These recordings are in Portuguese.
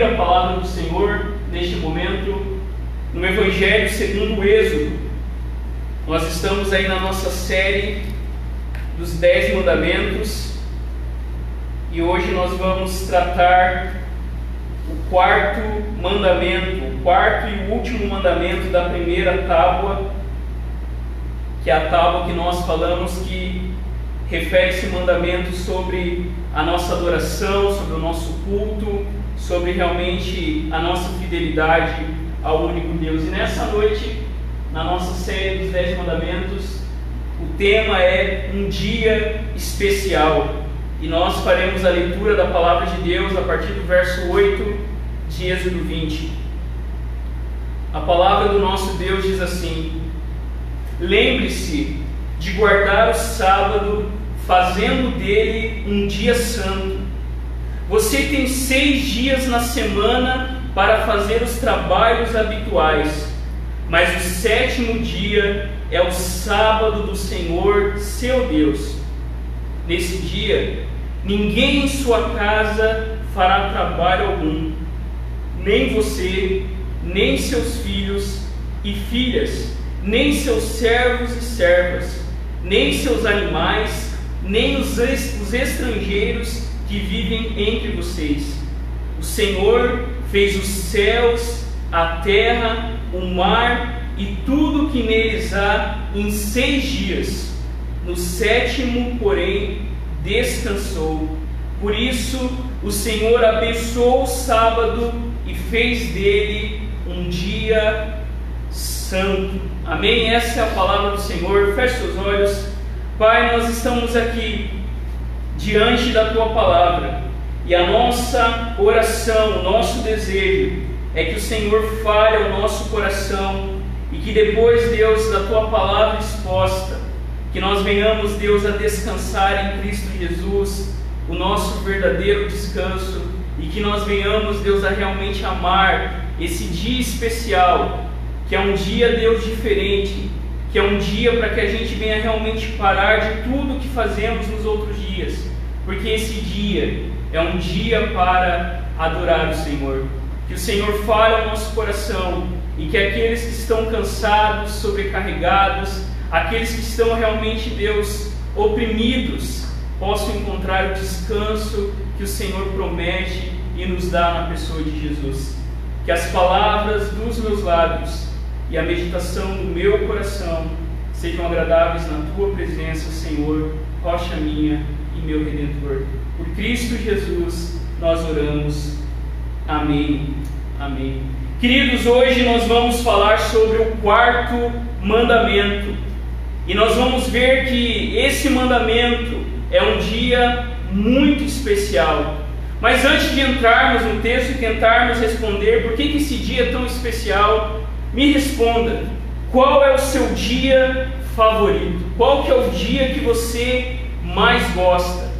abrir a palavra do Senhor neste momento no Evangelho segundo o Êxodo. Nós estamos aí na nossa série dos Dez Mandamentos e hoje nós vamos tratar o quarto mandamento, o quarto e último mandamento da primeira tábua, que é a tábua que nós falamos que refere esse mandamento sobre a nossa adoração, sobre o nosso culto, sobre realmente a nossa fidelidade ao único Deus. E nessa noite, na nossa série dos Dez Mandamentos, o tema é um dia especial. E nós faremos a leitura da palavra de Deus a partir do verso 8 de Êxodo 20. A palavra do nosso Deus diz assim: Lembre-se de guardar o sábado fazendo dele um dia santo. Você tem seis dias na semana para fazer os trabalhos habituais, mas o sétimo dia é o sábado do Senhor, seu Deus. Nesse dia, ninguém em sua casa fará trabalho algum, nem você, nem seus filhos e filhas, nem seus servos e servas, nem seus animais, nem os, os estrangeiros que vivem entre vocês. O Senhor fez os céus, a terra, o mar e tudo que neles há em seis dias. No sétimo, porém, descansou. Por isso, o Senhor abençoou o sábado e fez dele um dia santo. Amém? Essa é a palavra do Senhor. Feche seus olhos. Pai, nós estamos aqui diante da tua palavra. E a nossa oração, o nosso desejo é que o Senhor fale ao nosso coração e que depois, Deus, da tua palavra exposta, que nós venhamos, Deus, a descansar em Cristo Jesus, o nosso verdadeiro descanso, e que nós venhamos, Deus, a realmente amar esse dia especial, que é um dia, Deus, diferente, que é um dia para que a gente venha realmente parar de tudo que fazemos nos outros dias, porque esse dia é um dia para adorar o Senhor. Que o Senhor fale ao nosso coração e que aqueles que estão cansados, sobrecarregados, aqueles que estão realmente, Deus, oprimidos, possam encontrar o descanso que o Senhor promete e nos dá na pessoa de Jesus. Que as palavras dos meus lábios e a meditação do meu coração sejam agradáveis na tua presença, Senhor, rocha minha e meu redentor. Por Cristo Jesus nós oramos. Amém. Amém. Queridos, hoje nós vamos falar sobre o quarto mandamento. E nós vamos ver que esse mandamento é um dia muito especial. Mas antes de entrarmos no texto e tentarmos responder por que, que esse dia é tão especial, me responda, qual é o seu dia favorito? Qual que é o dia que você mais gosta?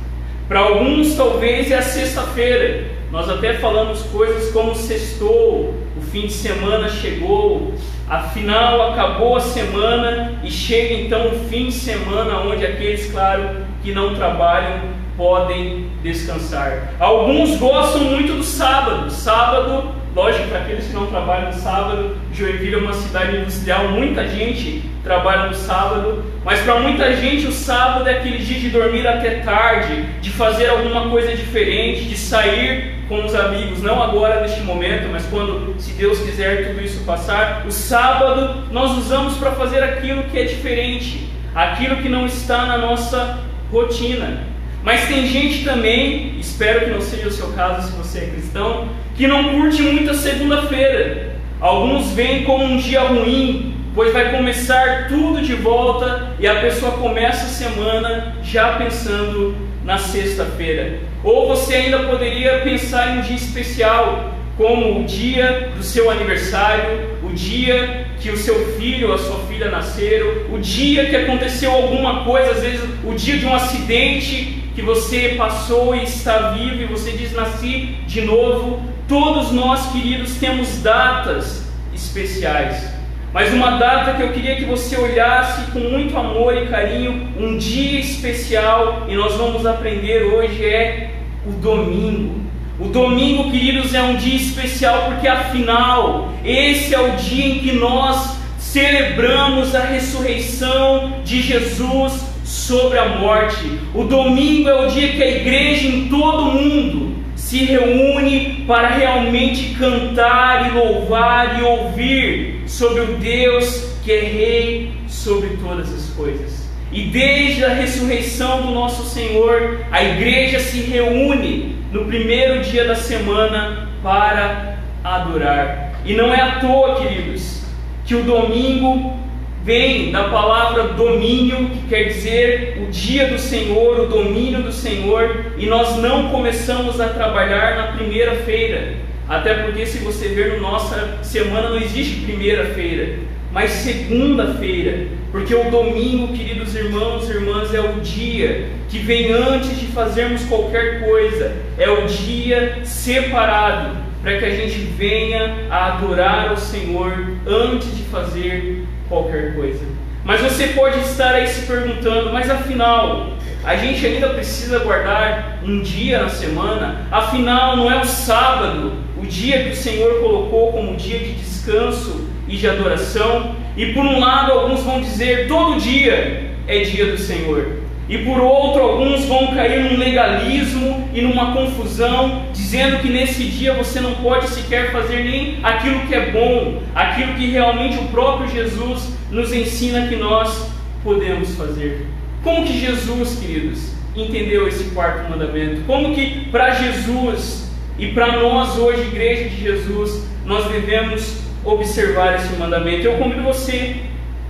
Para alguns talvez é a sexta-feira. Nós até falamos coisas como sextou, o fim de semana chegou, afinal acabou a semana e chega então o fim de semana onde aqueles, claro, que não trabalham podem descansar. Alguns gostam muito do sábado. Sábado Lógico, para aqueles que não trabalham no sábado, Joinville é uma cidade industrial, muita gente trabalha no sábado, mas para muita gente o sábado é aquele dia de dormir até tarde, de fazer alguma coisa diferente, de sair com os amigos, não agora neste momento, mas quando, se Deus quiser, tudo isso passar. O sábado nós usamos para fazer aquilo que é diferente, aquilo que não está na nossa rotina. Mas tem gente também, espero que não seja o seu caso se você é cristão, que não curte muito a segunda-feira. Alguns veem como um dia ruim, pois vai começar tudo de volta e a pessoa começa a semana já pensando na sexta-feira. Ou você ainda poderia pensar em um dia especial, como o dia do seu aniversário, o dia que o seu filho ou a sua filha nasceram, o dia que aconteceu alguma coisa, às vezes o dia de um acidente que você passou e está vivo e você diz nasci de novo. Todos nós, queridos, temos datas especiais. Mas uma data que eu queria que você olhasse com muito amor e carinho, um dia especial, e nós vamos aprender hoje é o domingo. O domingo, queridos, é um dia especial porque afinal, esse é o dia em que nós celebramos a ressurreição de Jesus sobre a morte. O domingo é o dia que a igreja em todo o mundo se reúne para realmente cantar e louvar e ouvir sobre o Deus que é Rei sobre todas as coisas. E desde a ressurreição do nosso Senhor, a igreja se reúne no primeiro dia da semana para adorar. E não é à toa, queridos, que o domingo vem da palavra domínio, que quer dizer o dia do Senhor, o domínio do Senhor, e nós não começamos a trabalhar na primeira-feira. Até porque se você ver no nossa semana não existe primeira-feira, mas segunda-feira, porque o domingo, queridos irmãos e irmãs, é o dia que vem antes de fazermos qualquer coisa, é o dia separado para que a gente venha a adorar ao Senhor antes de fazer qualquer coisa. Mas você pode estar aí se perguntando, mas afinal, a gente ainda precisa guardar um dia na semana? Afinal, não é o sábado, o dia que o Senhor colocou como dia de descanso e de adoração? E por um lado, alguns vão dizer, todo dia é dia do Senhor. E por outro, alguns vão cair num legalismo e numa confusão, dizendo que nesse dia você não pode sequer fazer nem aquilo que é bom, aquilo que realmente o próprio Jesus nos ensina que nós podemos fazer. Como que Jesus, queridos, entendeu esse quarto mandamento? Como que para Jesus e para nós hoje, igreja de Jesus, nós devemos observar esse mandamento? Eu convido você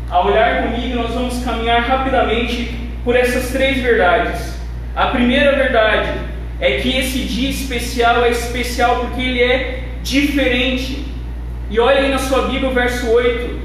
a olhar comigo, nós vamos caminhar rapidamente por essas três verdades. A primeira verdade é que esse dia especial é especial porque ele é diferente. E olha aí na sua Bíblia o verso 8.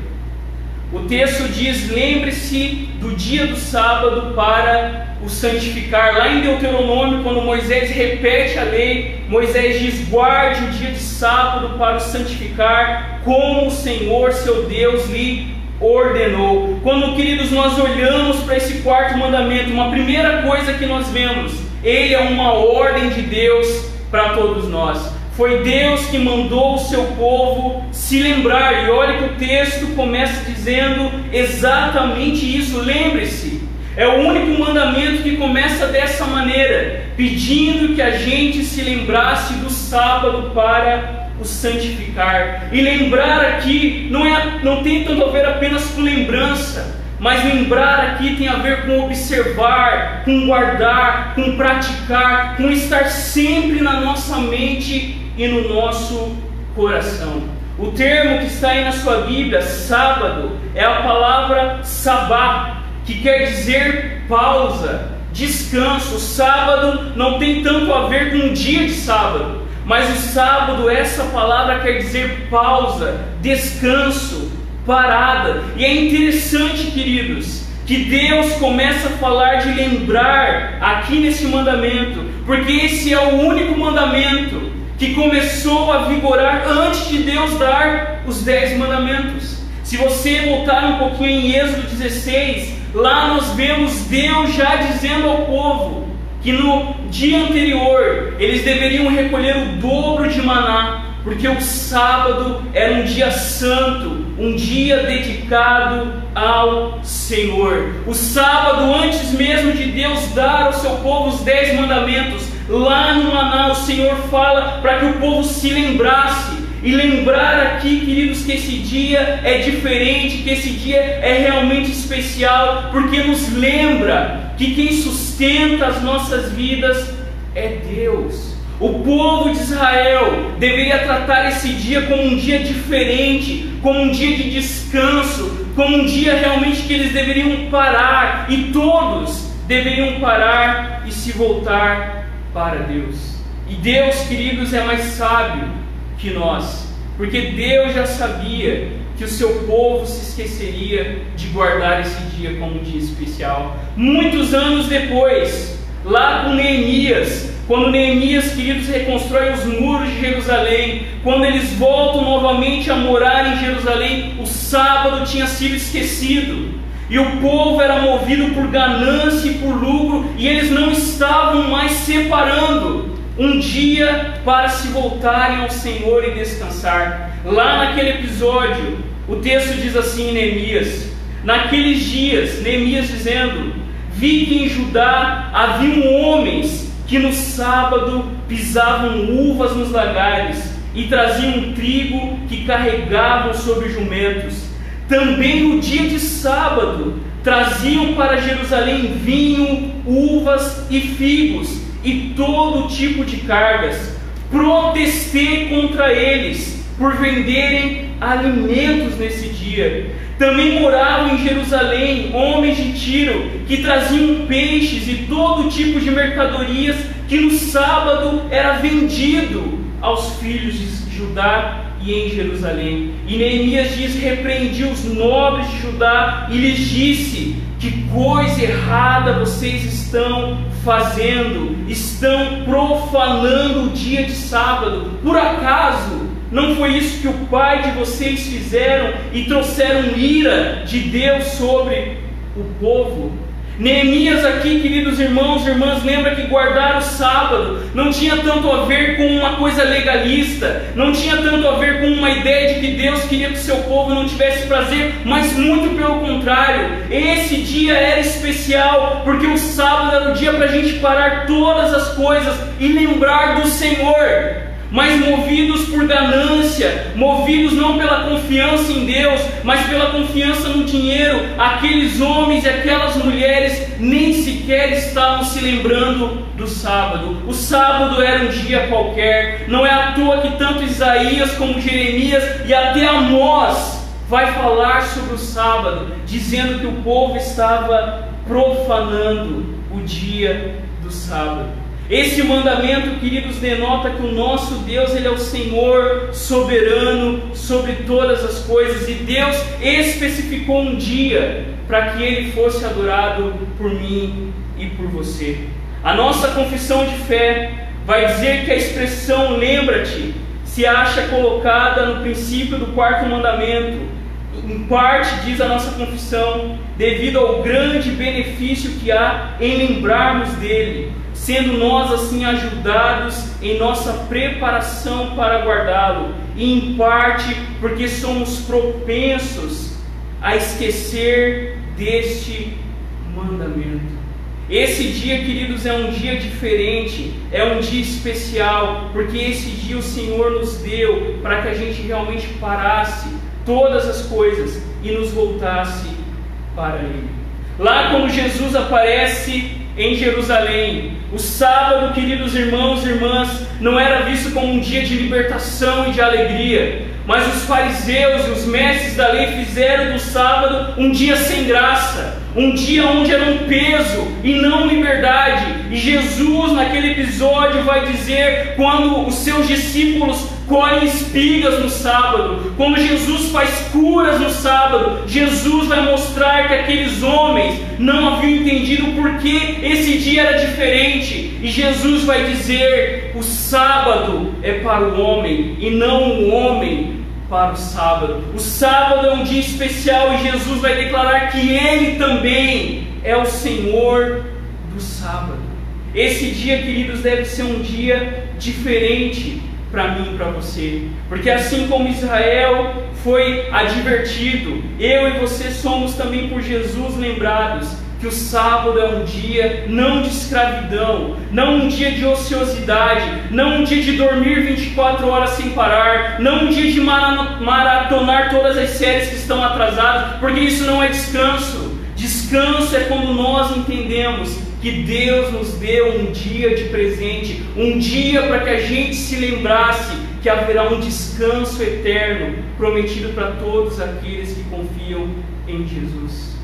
O texto diz: Lembre-se do dia do sábado para o santificar. Lá em Deuteronômio, quando Moisés repete a lei, Moisés diz: Guarde o dia de sábado para o santificar, como o Senhor seu Deus lhe ordenou. Quando, queridos, nós olhamos para esse quarto mandamento, uma primeira coisa que nós vemos, ele é uma ordem de Deus para todos nós. Foi Deus que mandou o seu povo se lembrar, e olha que o texto começa dizendo exatamente isso. Lembre-se, é o único mandamento que começa dessa maneira, pedindo que a gente se lembrasse do sábado para o santificar. E lembrar aqui não, é, não tem tanto a ver apenas com lembrança, mas lembrar aqui tem a ver com observar, com guardar, com praticar, com estar sempre na nossa mente e no nosso coração. O termo que está aí na sua Bíblia, sábado, é a palavra sabá, que quer dizer pausa, descanso. O sábado não tem tanto a ver com um dia de sábado, mas o sábado, essa palavra quer dizer pausa, descanso, parada. E é interessante, queridos, que Deus começa a falar de lembrar aqui nesse mandamento, porque esse é o único mandamento que começou a vigorar antes de Deus dar os dez mandamentos. Se você voltar um pouquinho em Êxodo 16, lá nós vemos Deus já dizendo ao povo: que no dia anterior eles deveriam recolher o dobro de maná, porque o sábado era um dia santo, um dia dedicado ao Senhor. O sábado, antes mesmo de Deus dar ao seu povo os dez mandamentos, lá no maná o Senhor fala para que o povo se lembrasse e lembrar aqui, queridos, que esse dia é diferente, que esse dia é realmente especial, porque nos lembra que quem sustenta as nossas vidas é Deus. O povo de Israel deveria tratar esse dia como um dia diferente, como um dia de descanso, como um dia realmente que eles deveriam parar e todos deveriam parar e se voltar para Deus. E Deus, queridos, é mais sábio que nós, porque Deus já sabia que o seu povo se esqueceria de guardar esse dia como um dia especial. Muitos anos depois, lá com Neemias, quando Neemias, queridos, reconstrói os muros de Jerusalém, quando eles voltam novamente a morar em Jerusalém, o sábado tinha sido esquecido. E o povo era movido por ganância e por lucro, e eles não estavam mais separando um dia para se voltarem ao Senhor e descansar. Lá naquele episódio, o texto diz assim em Neemias: Naqueles dias, Neemias dizendo: Vi que em Judá haviam homens que no sábado pisavam uvas nos lagares e traziam trigo que carregavam sobre jumentos. Também no dia de sábado traziam para Jerusalém vinho, uvas e figos e todo tipo de cargas. Protestei contra eles por venderem alimentos nesse dia. Também moravam em Jerusalém homens de Tiro que traziam peixes e todo tipo de mercadorias que no sábado era vendido aos filhos de Judá e em Jerusalém. E Neemias diz: repreendi os nobres de Judá e lhes disse: que coisa errada vocês estão fazendo, estão profanando o dia de sábado. Por acaso não foi isso que o pai de vocês fizeram e trouxeram ira de Deus sobre o povo? Neemias aqui, queridos irmãos e irmãs, lembra que guardar o sábado não tinha tanto a ver com uma coisa legalista, não tinha tanto a ver com uma ideia de que Deus queria que o seu povo não tivesse prazer, mas muito pelo contrário, esse dia era especial, porque o sábado era o dia para a gente parar todas as coisas e lembrar do Senhor mas movidos por ganância, movidos não pela confiança em Deus, mas pela confiança no dinheiro, aqueles homens e aquelas mulheres nem sequer estavam se lembrando do sábado. O sábado era um dia qualquer, não é à toa que tanto Isaías como Jeremias e até Amós vai falar sobre o sábado, dizendo que o povo estava profanando o dia do sábado. Esse mandamento, queridos, denota que o nosso Deus, ele é o Senhor soberano sobre todas as coisas e Deus especificou um dia para que ele fosse adorado por mim e por você. A nossa confissão de fé vai dizer que a expressão lembra-te se acha colocada no princípio do quarto mandamento. Em parte, diz a nossa confissão, devido ao grande benefício que há em lembrarmos dele sendo nós assim ajudados em nossa preparação para guardá-lo, e em parte porque somos propensos a esquecer deste mandamento. Esse dia, queridos, é um dia diferente, é um dia especial, porque esse dia o Senhor nos deu para que a gente realmente parasse todas as coisas e nos voltasse para Ele. Lá, quando Jesus aparece em Jerusalém. O sábado, queridos irmãos e irmãs, não era visto como um dia de libertação e de alegria, mas os fariseus e os mestres da lei fizeram do sábado um dia sem graça, um dia onde era um peso e não liberdade. E Jesus, naquele episódio, vai dizer quando os seus discípulos colhem espigas no sábado, quando Jesus faz curas no sábado, Jesus vai mostrar que aqueles homens não haviam entendido por que esse dia era diferente, e Jesus vai dizer: o sábado é para o homem e não o homem para o sábado. O sábado é um dia especial e Jesus vai declarar que Ele também é o Senhor do sábado. Esse dia, queridos, deve ser um dia diferente para mim e para você, porque assim como Israel foi advertido, eu e você somos também por Jesus lembrados que o sábado é um dia não de escravidão, não um dia de ociosidade, não um dia de dormir 24 horas sem parar, não um dia de maratonar todas as séries que estão atrasadas, porque isso não é descanso. Descanso é quando nós entendemos que Deus nos deu um dia de presente, um dia para que a gente se lembrasse que haverá um descanso eterno prometido para todos aqueles que confiam em Jesus.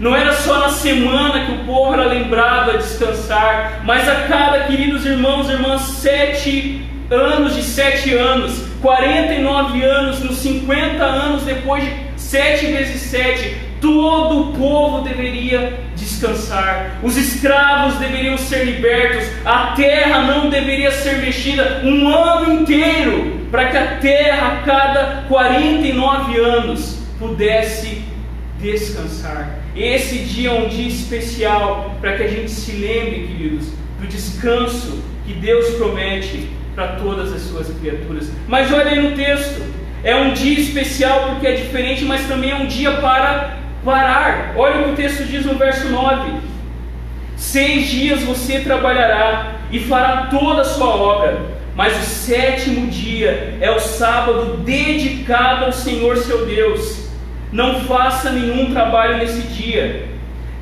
Não era só na semana que o povo era lembrado a descansar, mas a cada, queridos irmãos e irmãs, sete anos de sete anos, 49 anos, nos 50 anos depois de sete vezes sete, todo o povo deveria descansar, os escravos deveriam ser libertos, a terra não deveria ser mexida um ano inteiro, para que a terra a cada 49 anos pudesse descansar. Esse dia é um dia especial para que a gente se lembre, queridos, do descanso que Deus promete para todas as suas criaturas. Mas olha aí no texto, é um dia especial porque é diferente, mas também é um dia para parar. Olha o que o texto diz no verso 9: Seis dias você trabalhará e fará toda a sua obra, mas o sétimo dia é o sábado dedicado ao Senhor seu Deus. Não faça nenhum trabalho nesse dia.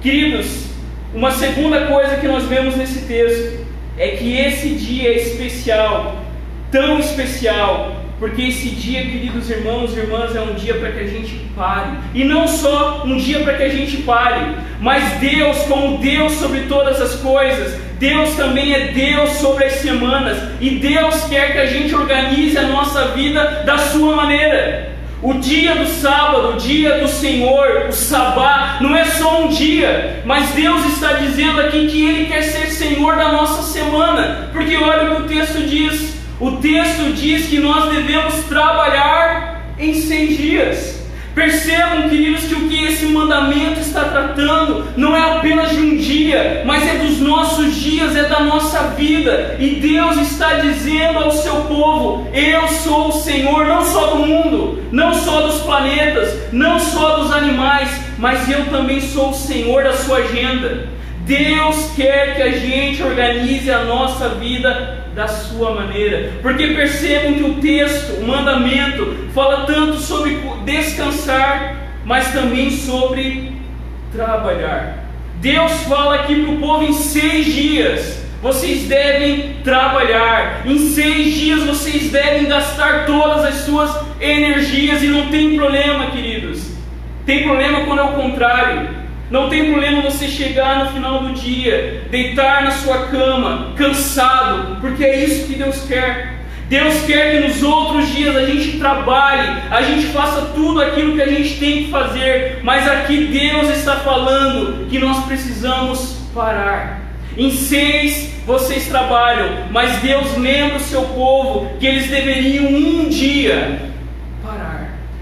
Queridos, uma segunda coisa que nós vemos nesse texto é que esse dia é especial, tão especial, porque esse dia, queridos irmãos e irmãs, é um dia para que a gente pare. E não só um dia para que a gente pare, mas Deus, como Deus sobre todas as coisas, Deus também é Deus sobre as semanas. E Deus quer que a gente organize a nossa vida da sua maneira. O dia do sábado, o dia do Senhor, o sabá, não é só um dia, mas Deus está dizendo aqui que Ele quer ser Senhor da nossa semana, porque olha o que o texto diz: o texto diz que nós devemos trabalhar em seis dias. Percebam, queridos, que o que esse mandamento está tratando não é apenas de um dia, mas é dos nossos dias, é da nossa vida. E Deus está dizendo ao seu povo: Eu sou o Senhor, não só do mundo, não só dos planetas, não só dos animais, mas eu também sou o Senhor da sua agenda. Deus quer que a gente organize a nossa vida da sua maneira, porque percebam que o texto, o mandamento, fala tanto sobre descansar, mas também sobre trabalhar. Deus fala aqui para o povo em seis dias. Vocês devem trabalhar. Em seis dias vocês devem gastar todas as suas energias e não tem problema, queridos. Tem problema quando é o contrário. Não tem problema você chegar no final do dia, deitar na sua cama, cansado, porque é isso que Deus quer. Deus quer que nos outros dias a gente trabalhe, a gente faça tudo aquilo que a gente tem que fazer, mas aqui Deus está falando que nós precisamos parar. Em seis vocês trabalham, mas Deus lembra o seu povo que eles deveriam um dia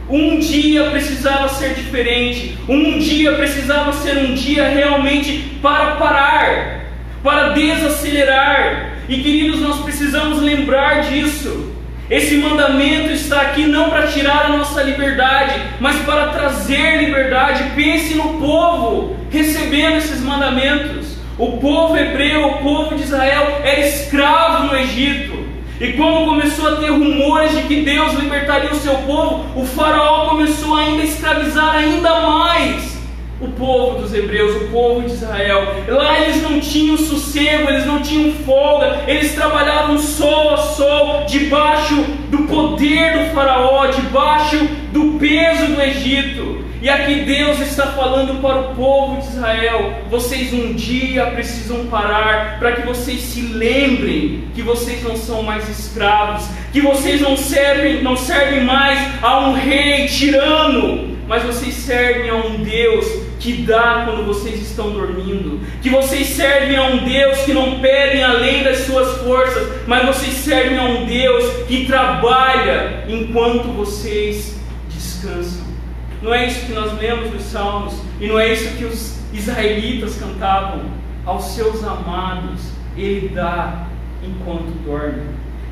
um dia precisava ser diferente, um dia precisava ser um dia realmente para parar, para desacelerar. E queridos, nós precisamos lembrar disso. Esse mandamento está aqui não para tirar a nossa liberdade, mas para trazer liberdade. Pense no povo recebendo esses mandamentos. O povo hebreu, o povo de Israel era escravo no Egito. E como começou a ter rumores de que Deus libertaria o seu povo, o faraó começou ainda a escravizar ainda mais o povo dos hebreus, o povo de Israel. Lá eles não tinham sossego, eles não tinham folga, eles trabalhavam sol a sol, debaixo do poder do faraó, debaixo do peso do Egito. E aqui Deus está falando para o povo de Israel: vocês um dia precisam parar para que vocês se lembrem que vocês não são mais escravos, que vocês não servem, não servem mais a um rei tirano, mas vocês servem a um Deus que dá quando vocês estão dormindo, que vocês servem a um Deus que não pedem além das suas forças, mas vocês servem a um Deus que trabalha enquanto vocês descansam. Não é isso que nós lemos nos Salmos, e não é isso que os israelitas cantavam. Aos seus amados Ele dá enquanto dorme.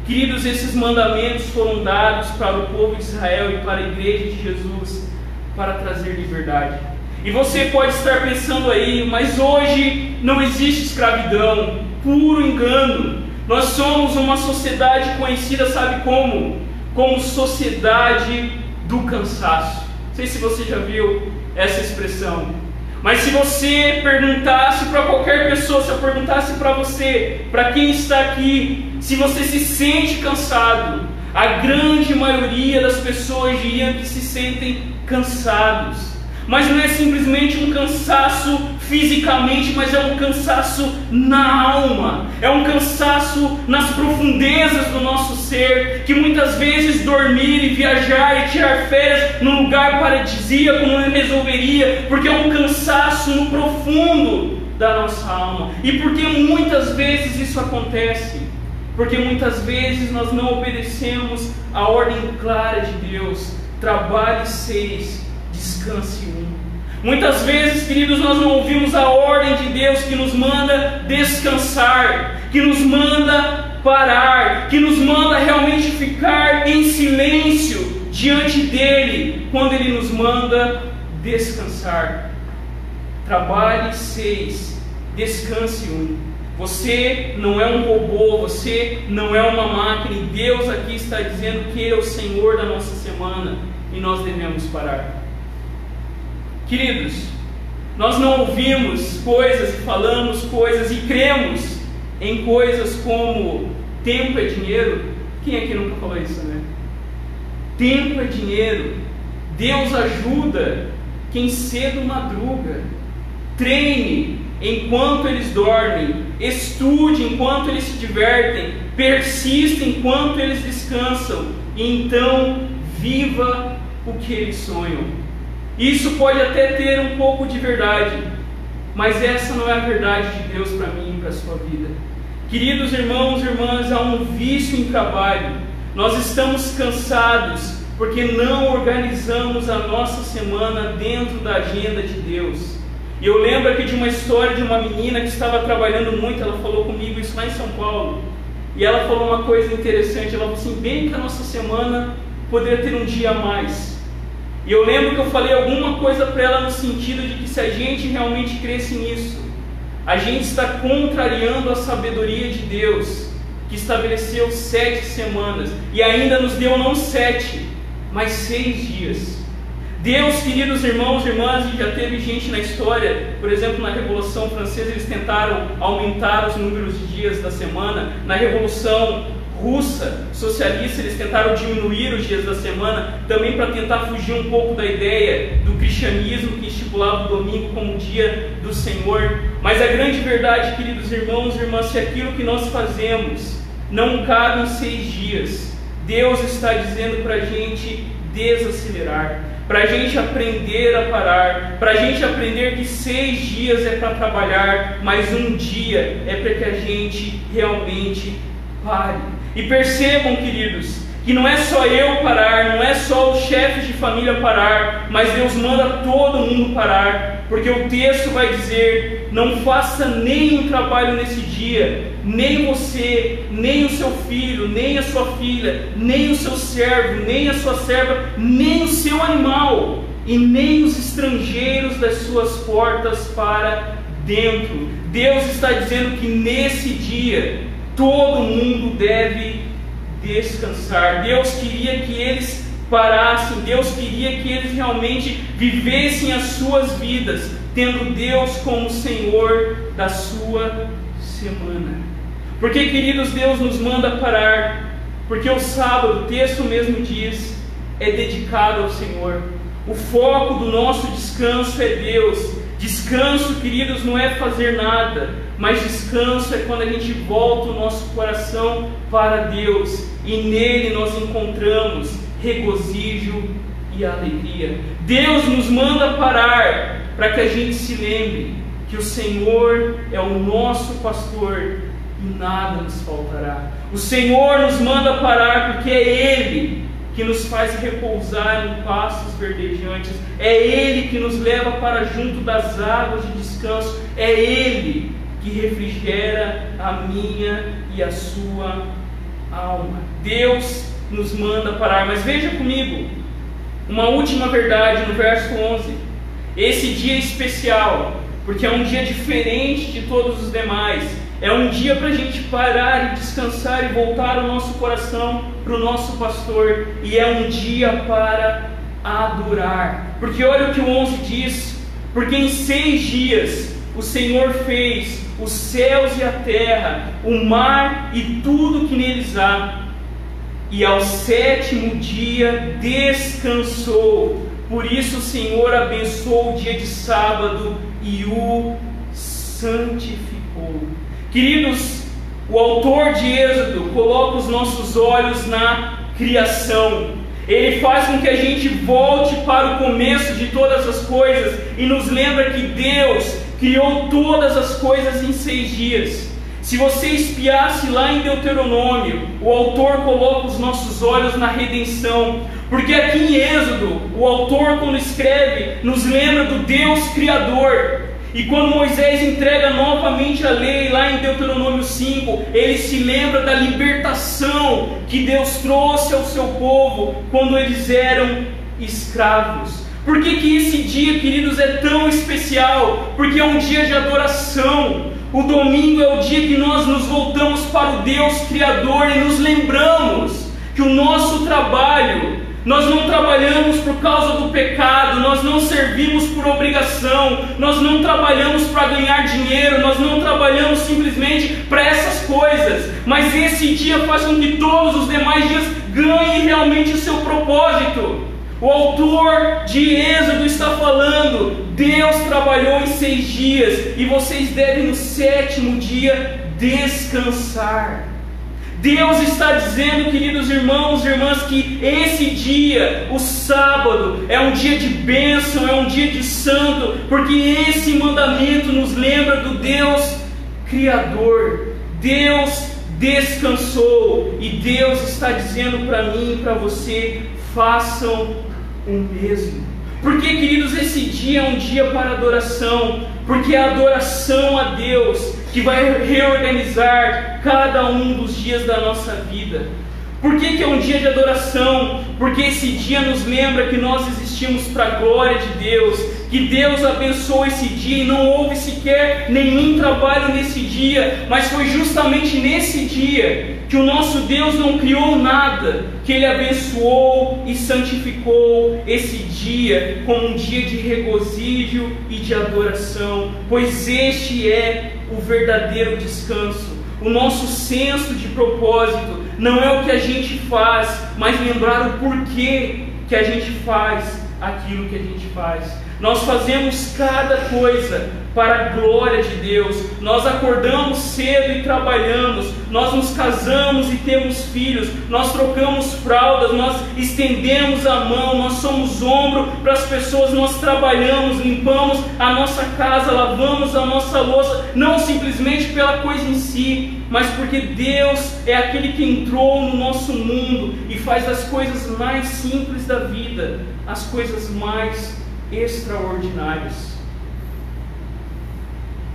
Queridos, esses mandamentos foram dados para o povo de Israel e para a igreja de Jesus para trazer liberdade. E você pode estar pensando aí, mas hoje não existe escravidão, puro engano. Nós somos uma sociedade conhecida, sabe como? Como sociedade do cansaço. Não sei se você já viu essa expressão. Mas se você perguntasse para qualquer pessoa, se eu perguntasse para você, para quem está aqui, se você se sente cansado, a grande maioria das pessoas diriam que se sentem cansados. Mas não é simplesmente um cansaço fisicamente, mas é um cansaço na alma, é um cansaço nas profundezas do nosso ser, que muitas vezes dormir e viajar e tirar férias num lugar paradisíaco não resolveria, porque é um cansaço no profundo da nossa alma. E porque muitas vezes isso acontece? Porque muitas vezes nós não obedecemos a ordem clara de Deus. Trabalhe seis descanse um. Muitas vezes, queridos, nós não ouvimos a ordem de Deus que nos manda descansar, que nos manda parar, que nos manda realmente ficar em silêncio diante dele, quando ele nos manda descansar. Trabalhe seis, descanse um. Você não é um robô, você não é uma máquina, Deus aqui está dizendo que Ele é o Senhor da nossa semana e nós devemos parar. Queridos, nós não ouvimos coisas e falamos coisas e cremos em coisas como tempo é dinheiro. Quem aqui nunca falou isso, né? Tempo é dinheiro. Deus ajuda quem cedo madruga. Treine enquanto eles dormem. Estude enquanto eles se divertem. Persista enquanto eles descansam. E então viva o que eles sonham. Isso pode até ter um pouco de verdade, mas essa não é a verdade de Deus para mim e para a sua vida. Queridos irmãos e irmãs, há um vício em trabalho. Nós estamos cansados porque não organizamos a nossa semana dentro da agenda de Deus. E eu lembro aqui de uma história de uma menina que estava trabalhando muito, ela falou comigo isso lá em São Paulo. E ela falou uma coisa interessante, ela falou assim, bem que a nossa semana poderia ter um dia a mais. E eu lembro que eu falei alguma coisa para ela no sentido de que se a gente realmente cresce nisso, a gente está contrariando a sabedoria de Deus, que estabeleceu sete semanas e ainda nos deu não sete, mas seis dias. Deus, queridos irmãos e irmãs, já teve gente na história, por exemplo, na Revolução Francesa, eles tentaram aumentar os números de dias da semana, na Revolução russa socialista, eles tentaram diminuir os dias da semana, também para tentar fugir um pouco da ideia do cristianismo que estipulava o domingo como dia do Senhor. Mas a grande verdade, queridos irmãos e irmãs, se aquilo que nós fazemos não cabe em seis dias, Deus está dizendo para a gente desacelerar, para a gente aprender a parar, para a gente aprender que seis dias é para trabalhar, mas um dia é para que a gente realmente pare. E percebam, queridos, que não é só eu parar, não é só os chefes de família parar, mas Deus manda todo mundo parar, porque o texto vai dizer: não faça nenhum trabalho nesse dia, nem você, nem o seu filho, nem a sua filha, nem o seu servo, nem a sua serva, nem o seu animal, e nem os estrangeiros das suas portas para dentro. Deus está dizendo que nesse dia Todo mundo deve descansar. Deus queria que eles parassem, Deus queria que eles realmente vivessem as suas vidas, tendo Deus como Senhor da sua semana. Porque, queridos, Deus nos manda parar, porque o sábado, o texto mesmo diz, é dedicado ao Senhor. O foco do nosso descanso é Deus. Descanso, queridos, não é fazer nada, mas descanso é quando a gente volta o nosso coração para Deus e nele nós encontramos regozijo e alegria. Deus nos manda parar para que a gente se lembre que o Senhor é o nosso pastor e nada nos faltará. O Senhor nos manda parar porque é Ele que nos faz repousar em pastos verdejantes, é Ele que nos leva para junto das águas de descanso, é Ele que refrigera a minha e a sua alma. Deus nos manda parar, mas veja comigo, uma última verdade no verso 11. Esse dia é especial, porque é um dia diferente de todos os demais. É um dia para a gente parar e descansar e voltar o nosso coração para o nosso pastor. E é um dia para adorar. Porque olha o que o 11 diz: Porque em seis dias o Senhor fez os céus e a terra, o mar e tudo que neles há. E ao sétimo dia descansou. Por isso o Senhor abençoou o dia de sábado e o santificou. Queridos, o autor de Êxodo coloca os nossos olhos na criação. Ele faz com que a gente volte para o começo de todas as coisas e nos lembra que Deus criou todas as coisas em seis dias. Se você espiasse lá em Deuteronômio, o autor coloca os nossos olhos na redenção, porque aqui em Êxodo, o autor, quando escreve, nos lembra do Deus Criador. E quando Moisés entrega novamente a lei, lá em Deuteronômio 5, ele se lembra da libertação que Deus trouxe ao seu povo quando eles eram escravos. Por que, que esse dia, queridos, é tão especial? Porque é um dia de adoração. O domingo é o dia que nós nos voltamos para o Deus Criador e nos lembramos que o nosso trabalho, nós não trabalhamos por causa do pecado, nós não servimos por obrigação, nós não trabalhamos para ganhar dinheiro, nós não trabalhamos simplesmente para essas coisas, mas esse dia faz com que todos os demais dias ganhem realmente o seu propósito. O autor de Êxodo está falando: Deus trabalhou em seis dias e vocês devem no sétimo dia descansar. Deus está dizendo, queridos irmãos e irmãs, que esse dia, o sábado, é um dia de bênção, é um dia de santo, porque esse mandamento nos lembra do Deus Criador. Deus descansou e Deus está dizendo para mim e para você: façam o mesmo. Porque, queridos, esse dia é um dia para adoração, porque é a adoração a Deus que vai reorganizar cada um dos dias da nossa vida. Por que, que é um dia de adoração? Porque esse dia nos lembra que nós existimos para a glória de Deus, que Deus abençoou esse dia e não houve sequer nenhum trabalho nesse dia, mas foi justamente nesse dia que o nosso Deus não criou nada, que Ele abençoou e santificou esse dia como um dia de regozijo e de adoração, pois este é o verdadeiro descanso. O nosso senso de propósito não é o que a gente faz, mas lembrar o porquê que a gente faz aquilo que a gente faz. Nós fazemos cada coisa para a glória de Deus. Nós acordamos cedo e trabalhamos. Nós nos casamos e temos filhos. Nós trocamos fraldas. Nós estendemos a mão. Nós somos ombro para as pessoas. Nós trabalhamos, limpamos a nossa casa, lavamos a nossa louça. Não simplesmente pela coisa em si, mas porque Deus é aquele que entrou no nosso mundo e faz as coisas mais simples da vida as coisas mais extraordinárias.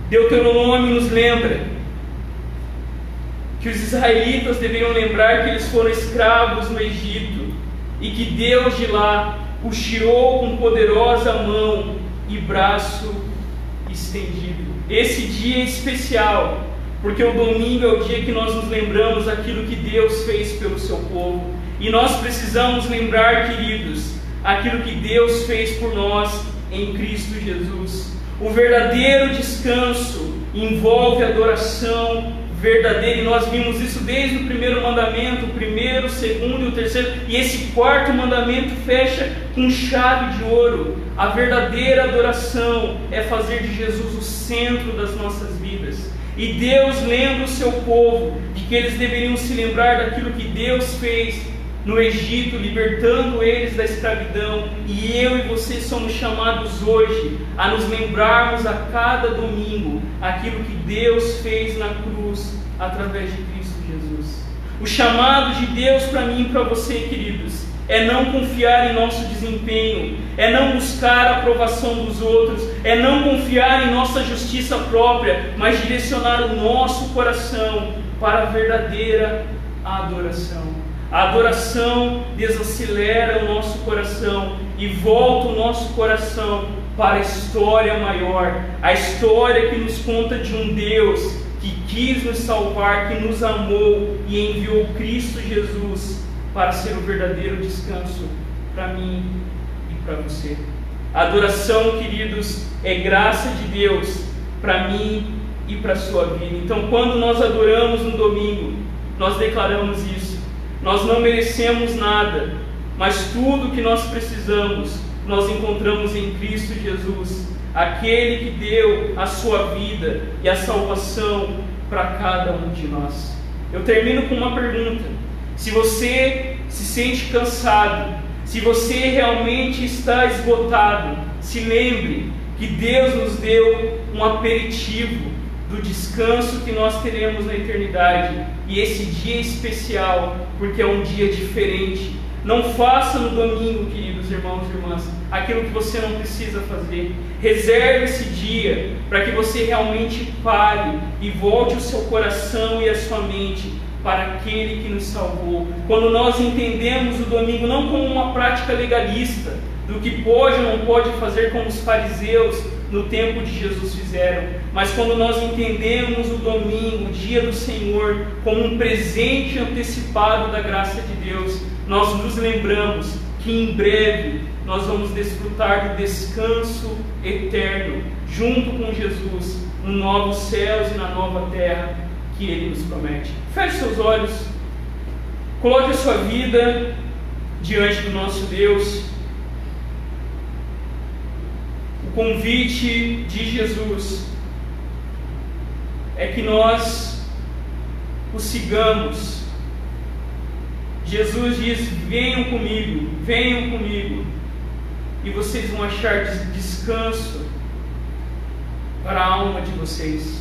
Deuteronômio nos lembra que os israelitas deveriam lembrar que eles foram escravos no Egito e que Deus de lá os tirou com poderosa mão e braço estendido. Esse dia é especial, porque o domingo é o dia que nós nos lembramos aquilo que Deus fez pelo seu povo. E nós precisamos lembrar, queridos, aquilo que Deus fez por nós em Cristo Jesus. O verdadeiro descanso envolve adoração verdadeira, e nós vimos isso desde o primeiro mandamento, o primeiro, o segundo e o terceiro, e esse quarto mandamento fecha com chave de ouro. A verdadeira adoração é fazer de Jesus o centro das nossas vidas. E Deus lembra o seu povo de que eles deveriam se lembrar daquilo que Deus fez no Egito, libertando eles da escravidão, e eu e você somos chamados hoje a nos lembrarmos a cada domingo aquilo que Deus fez na cruz através de Cristo Jesus. O chamado de Deus para mim e para você, queridos, é não confiar em nosso desempenho, é não buscar a aprovação dos outros, é não confiar em nossa justiça própria, mas direcionar o nosso coração para a verdadeira adoração. A adoração desacelera o nosso coração e volta o nosso coração para a história maior, a história que nos conta de um Deus que quis nos salvar, que nos amou e enviou Cristo Jesus para ser o verdadeiro descanso para mim e para você. A adoração, queridos, é graça de Deus para mim e para a sua vida. Então, quando nós adoramos no domingo, nós declaramos isso nós não merecemos nada, mas tudo que nós precisamos, nós encontramos em Cristo Jesus, aquele que deu a sua vida e a salvação para cada um de nós. Eu termino com uma pergunta: se você se sente cansado, se você realmente está esgotado, se lembre que Deus nos deu um aperitivo do descanso que nós teremos na eternidade. E esse dia é especial, porque é um dia diferente. Não faça no domingo, queridos irmãos e irmãs, aquilo que você não precisa fazer. Reserve esse dia para que você realmente pare e volte o seu coração e a sua mente para aquele que nos salvou. Quando nós entendemos o domingo não como uma prática legalista, do que pode ou não pode fazer como os fariseus no tempo de Jesus fizeram, mas quando nós entendemos o domingo, o dia do Senhor, como um presente antecipado da graça de Deus, nós nos lembramos que em breve nós vamos desfrutar do descanso eterno, junto com Jesus, no novos céus e na nova terra que Ele nos promete. Feche seus olhos, coloque a sua vida diante do nosso Deus. O convite de Jesus é que nós o sigamos. Jesus diz: Venham comigo, venham comigo, e vocês vão achar descanso para a alma de vocês.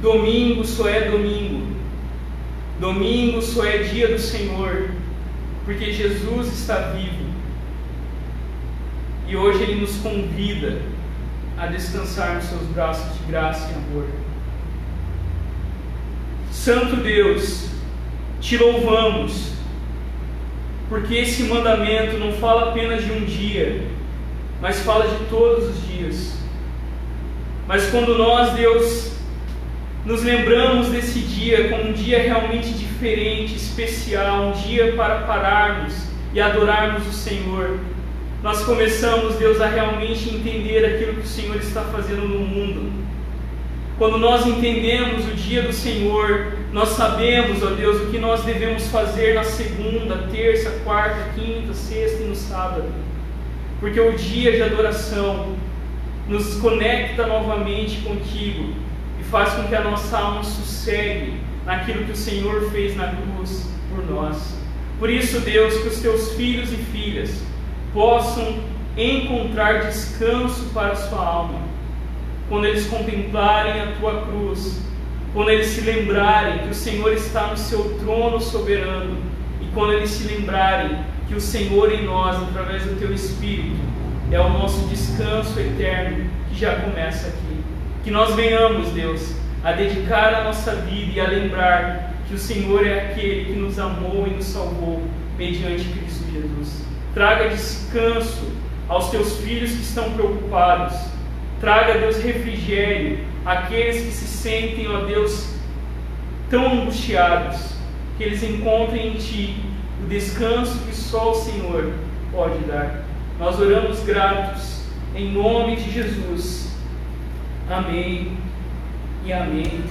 Domingo só é domingo. Domingo só é dia do Senhor, porque Jesus está vivo. E hoje Ele nos convida a descansar nos seus braços de graça e amor. Santo Deus, te louvamos, porque esse mandamento não fala apenas de um dia, mas fala de todos os dias. Mas quando nós, Deus, nos lembramos desse dia como um dia realmente diferente, especial, um dia para pararmos e adorarmos o Senhor. Nós começamos, Deus, a realmente entender aquilo que o Senhor está fazendo no mundo. Quando nós entendemos o dia do Senhor, nós sabemos, ó Deus, o que nós devemos fazer na segunda, terça, quarta, quinta, sexta e no sábado. Porque o dia de adoração nos conecta novamente contigo faz com que a nossa alma sossegue naquilo que o Senhor fez na cruz por nós. Por isso, Deus, que os teus filhos e filhas possam encontrar descanso para sua alma, quando eles contemplarem a tua cruz, quando eles se lembrarem que o Senhor está no seu trono soberano, e quando eles se lembrarem que o Senhor em nós, através do teu Espírito, é o nosso descanso eterno que já começa aqui. Que nós venhamos, Deus, a dedicar a nossa vida e a lembrar que o Senhor é aquele que nos amou e nos salvou mediante Cristo Jesus. Traga descanso aos teus filhos que estão preocupados. Traga, Deus, refrigério àqueles que se sentem, ó Deus, tão angustiados, que eles encontrem em Ti o descanso que só o Senhor pode dar. Nós oramos gratos, em nome de Jesus. Amém e amém.